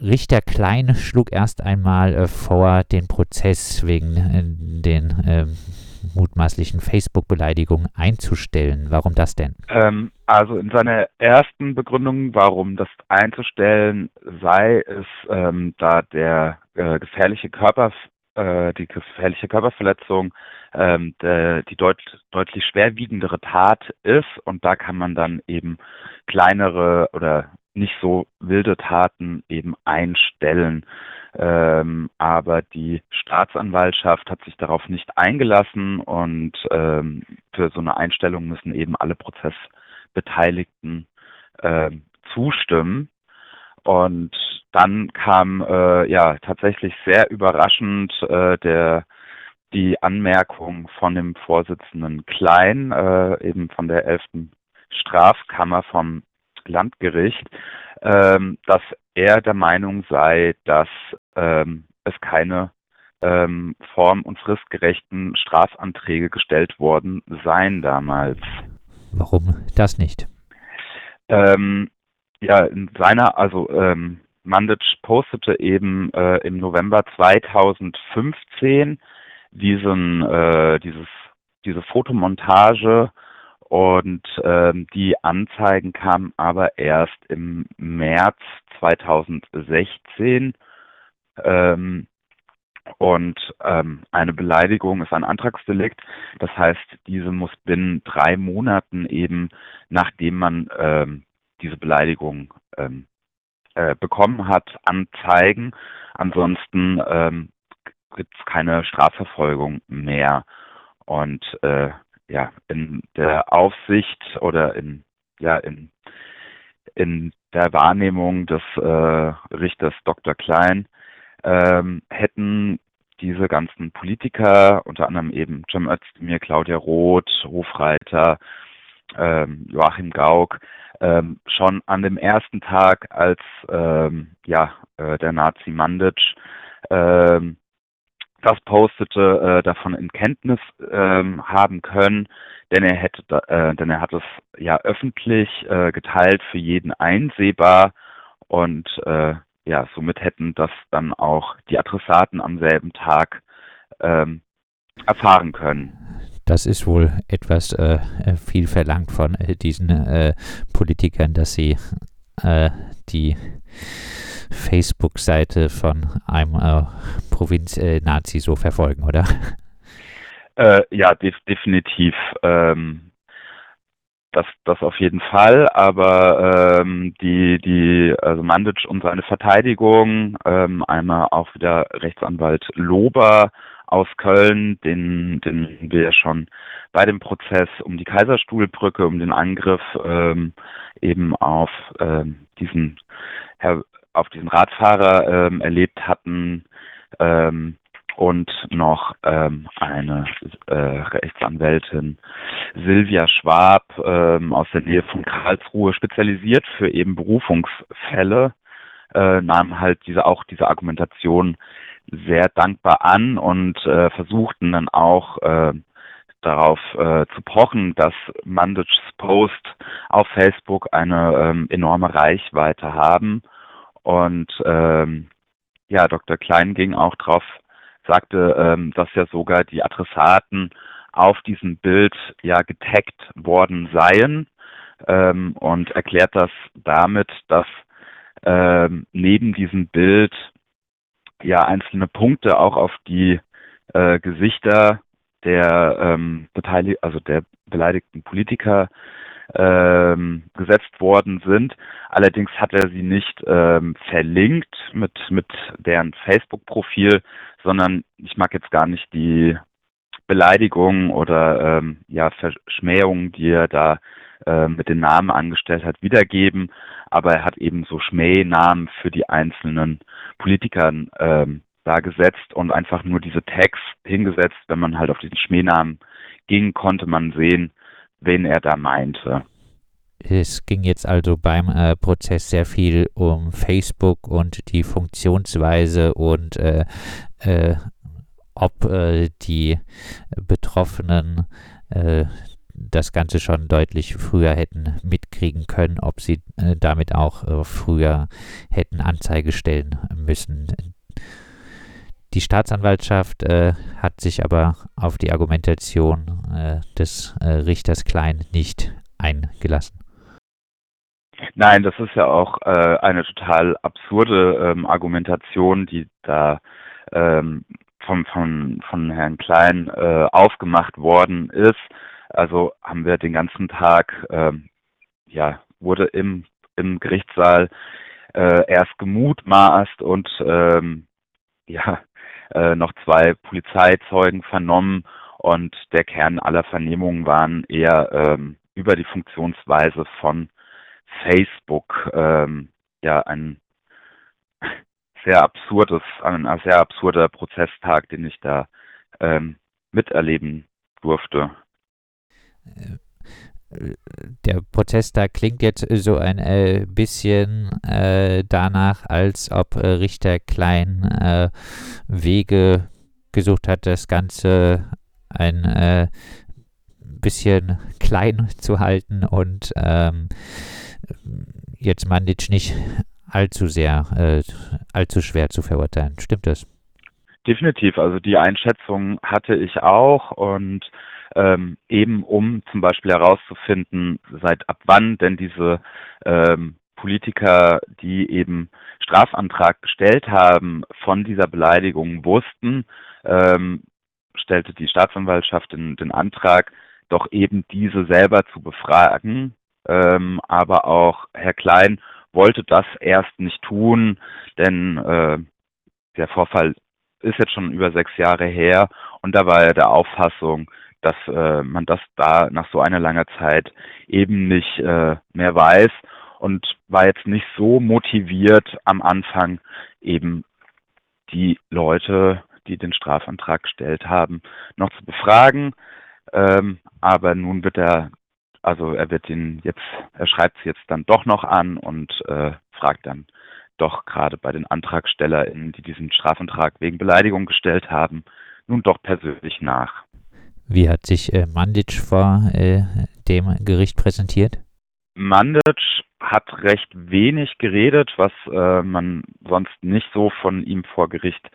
Richter Klein schlug erst einmal äh, vor, den Prozess wegen äh, den ähm, mutmaßlichen Facebook-Beleidigungen einzustellen. Warum das denn? Ähm, also in seiner ersten Begründung, warum das einzustellen sei, ist, ähm, da der äh, gefährliche Körper, äh, die gefährliche Körperverletzung ähm, die deut deutlich schwerwiegendere Tat ist und da kann man dann eben kleinere oder nicht so wilde Taten eben einstellen. Ähm, aber die Staatsanwaltschaft hat sich darauf nicht eingelassen und ähm, für so eine Einstellung müssen eben alle Prozessbeteiligten äh, zustimmen. Und dann kam äh, ja tatsächlich sehr überraschend äh, der die Anmerkung von dem Vorsitzenden Klein, äh, eben von der 11. Strafkammer vom Landgericht, ähm, dass er der Meinung sei, dass ähm, es keine ähm, form- und fristgerechten Strafanträge gestellt worden seien damals. Warum das nicht? Ähm, ja, in seiner, also ähm, Mandic postete eben äh, im November 2015 diesen, äh, dieses, diese Fotomontage und ähm, die Anzeigen kamen aber erst im März 2016. Ähm, und ähm, eine Beleidigung ist ein Antragsdelikt. Das heißt, diese muss binnen drei Monaten eben, nachdem man ähm, diese Beleidigung ähm, äh, bekommen hat, anzeigen. Ansonsten ähm, gibt es keine Strafverfolgung mehr. Und äh, ja, in der Aufsicht oder in, ja, in, in der Wahrnehmung des äh, Richters Dr. Klein ähm, hätten diese ganzen Politiker, unter anderem eben Cem Özdemir, Claudia Roth, Hofreiter, ähm, Joachim Gauck, ähm, schon an dem ersten Tag, als ähm, ja, äh, der Nazi Mandic ähm, das postete, äh, davon in Kenntnis ähm, haben können, denn er hätte, äh, denn er hat es ja öffentlich äh, geteilt, für jeden einsehbar und äh, ja, somit hätten das dann auch die Adressaten am selben Tag ähm, erfahren können. Das ist wohl etwas äh, viel verlangt von äh, diesen äh, Politikern, dass sie äh, die Facebook-Seite von einem äh, Provinz-Nazi so verfolgen, oder? Äh, ja, def definitiv. Ähm, das, das auf jeden Fall, aber ähm, die, die, also Mandic und seine Verteidigung, ähm, einmal auch wieder Rechtsanwalt Lober aus Köln, den, den wir ja schon bei dem Prozess um die Kaiserstuhlbrücke, um den Angriff ähm, eben auf ähm, diesen Herr auf diesen Radfahrer ähm, erlebt hatten ähm, und noch ähm, eine äh, Rechtsanwältin Silvia Schwab ähm, aus der Nähe von Karlsruhe, spezialisiert für eben Berufungsfälle, äh, nahm halt diese auch diese Argumentation sehr dankbar an und äh, versuchten dann auch äh, darauf äh, zu pochen, dass Mandic's Post auf Facebook eine ähm, enorme Reichweite haben und ähm, ja, Dr. Klein ging auch drauf, sagte, ähm, dass ja sogar die Adressaten auf diesem Bild ja getaggt worden seien ähm, und erklärt das damit, dass ähm, neben diesem Bild ja einzelne Punkte auch auf die äh, Gesichter der ähm, beteiligt, also der beleidigten Politiker ähm, gesetzt worden sind. Allerdings hat er sie nicht ähm, verlinkt mit, mit deren Facebook-Profil, sondern ich mag jetzt gar nicht die Beleidigungen oder ähm, ja, Verschmähungen, die er da äh, mit den Namen angestellt hat, wiedergeben. Aber er hat eben so Schmähnamen für die einzelnen Politikern ähm, da gesetzt und einfach nur diese Tags hingesetzt. Wenn man halt auf diesen Schmähnamen ging, konnte man sehen, wen er da meinte. Es ging jetzt also beim äh, Prozess sehr viel um Facebook und die Funktionsweise und äh, äh, ob äh, die Betroffenen äh, das Ganze schon deutlich früher hätten mitkriegen können, ob sie äh, damit auch früher hätten Anzeige stellen müssen. Die Staatsanwaltschaft äh, hat sich aber auf die Argumentation äh, des äh, Richters Klein nicht eingelassen. Nein, das ist ja auch äh, eine total absurde ähm, Argumentation, die da ähm, vom, von, von Herrn Klein äh, aufgemacht worden ist. Also haben wir den ganzen Tag, ähm, ja, wurde im, im Gerichtssaal äh, erst gemutmaßt und ähm, ja, äh, noch zwei Polizeizeugen vernommen und der Kern aller Vernehmungen waren eher ähm, über die Funktionsweise von Facebook ähm, ja ein sehr absurdes, ein, sehr absurder Prozesstag, den ich da ähm, miterleben durfte. Der Prozesstag klingt jetzt so ein äh, bisschen äh, danach, als ob äh, Richter Klein äh, Wege gesucht hat, das Ganze ein äh, bisschen klein zu halten und ähm, jetzt Mandic nicht allzu sehr, äh, allzu schwer zu verurteilen. Stimmt das? Definitiv. Also die Einschätzung hatte ich auch und ähm, eben um zum Beispiel herauszufinden, seit ab wann denn diese ähm, Politiker, die eben Strafantrag gestellt haben, von dieser Beleidigung wussten, ähm, stellte die Staatsanwaltschaft den, den Antrag, doch eben diese selber zu befragen. Ähm, aber auch Herr Klein wollte das erst nicht tun, denn äh, der Vorfall ist jetzt schon über sechs Jahre her und da war er der Auffassung, dass äh, man das da nach so einer langen Zeit eben nicht äh, mehr weiß und war jetzt nicht so motiviert am Anfang eben die Leute, die den Strafantrag gestellt haben, noch zu befragen. Ähm, aber nun wird er, also er wird ihn jetzt, er schreibt es jetzt dann doch noch an und äh, fragt dann doch gerade bei den AntragstellerInnen, die diesen Strafantrag wegen Beleidigung gestellt haben, nun doch persönlich nach. Wie hat sich äh, Mandic vor äh, dem Gericht präsentiert? Mandic hat recht wenig geredet, was äh, man sonst nicht so von ihm vor Gericht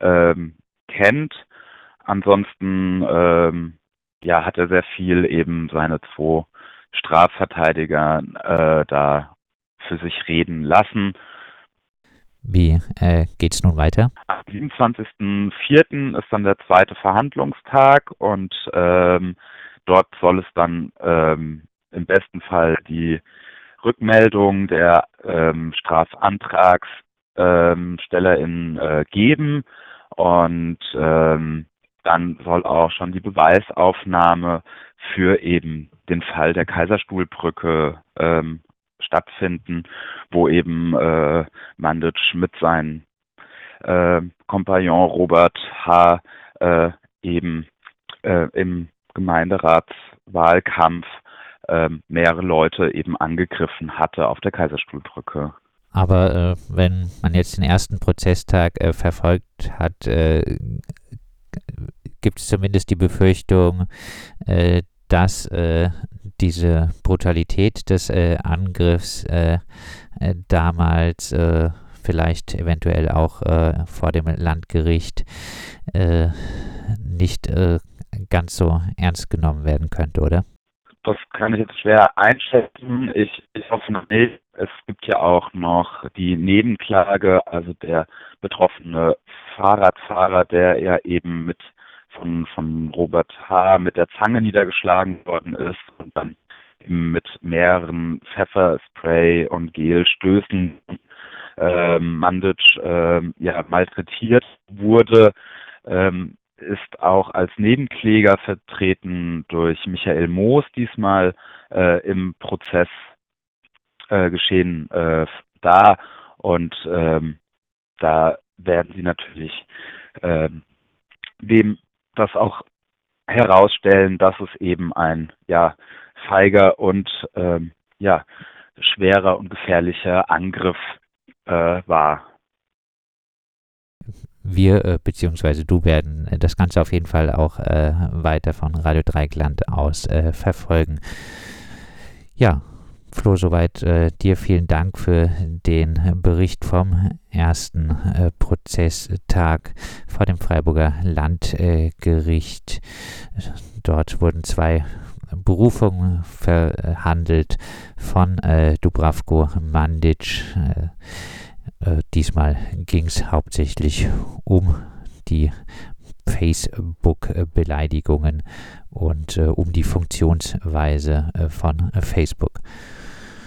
ähm, kennt. Ansonsten ähm, ja, hat er sehr viel eben seine zwei Strafverteidiger äh, da für sich reden lassen wie äh, geht es nun weiter? Am 27.04. ist dann der zweite Verhandlungstag und ähm, dort soll es dann ähm, im besten Fall die Rückmeldung der ähm, Strafantragsstellerin äh, geben und ähm, dann soll auch schon die Beweisaufnahme für eben den Fall der Kaiserstuhlbrücke ähm, stattfinden, wo eben äh, Mandic mit seinem äh, Kompagnon Robert H. Äh, eben äh, im Gemeinderatswahlkampf äh, mehrere Leute eben angegriffen hatte auf der Kaiserstuhlbrücke. Aber äh, wenn man jetzt den ersten Prozesstag äh, verfolgt hat, äh, gibt es zumindest die Befürchtung, dass diese Brutalität des äh, Angriffs äh, äh damals äh, vielleicht eventuell auch äh, vor dem Landgericht nicht ganz so ernst genommen werden könnte, oder? Das kann ich jetzt schwer einschätzen. Ich, ich hoffe noch nicht. Es gibt ja auch noch die Nebenklage, also der betroffene Fahrradfahrer, der ja eben mit von, von Robert H. mit der Zange niedergeschlagen worden ist und dann mit mehreren Pfefferspray und Gelstößen ähm, Mandic ähm, ja, malträtiert wurde, ähm, ist auch als Nebenkläger vertreten durch Michael Moos diesmal äh, im Prozess äh, geschehen äh, da und ähm, da werden sie natürlich ähm, dem das auch herausstellen, dass es eben ein ja feiger und ähm, ja schwerer und gefährlicher Angriff äh, war. wir äh, bzw. du werden das Ganze auf jeden Fall auch äh, weiter von Radio Dreigland aus äh, verfolgen. Ja, Flo, soweit äh, dir vielen Dank für den Bericht vom ersten äh, Prozesstag vor dem Freiburger Landgericht. Dort wurden zwei Berufungen verhandelt von äh, Dubravko Mandic. Äh, äh, diesmal ging es hauptsächlich um die Facebook-Beleidigungen und äh, um die Funktionsweise äh, von Facebook.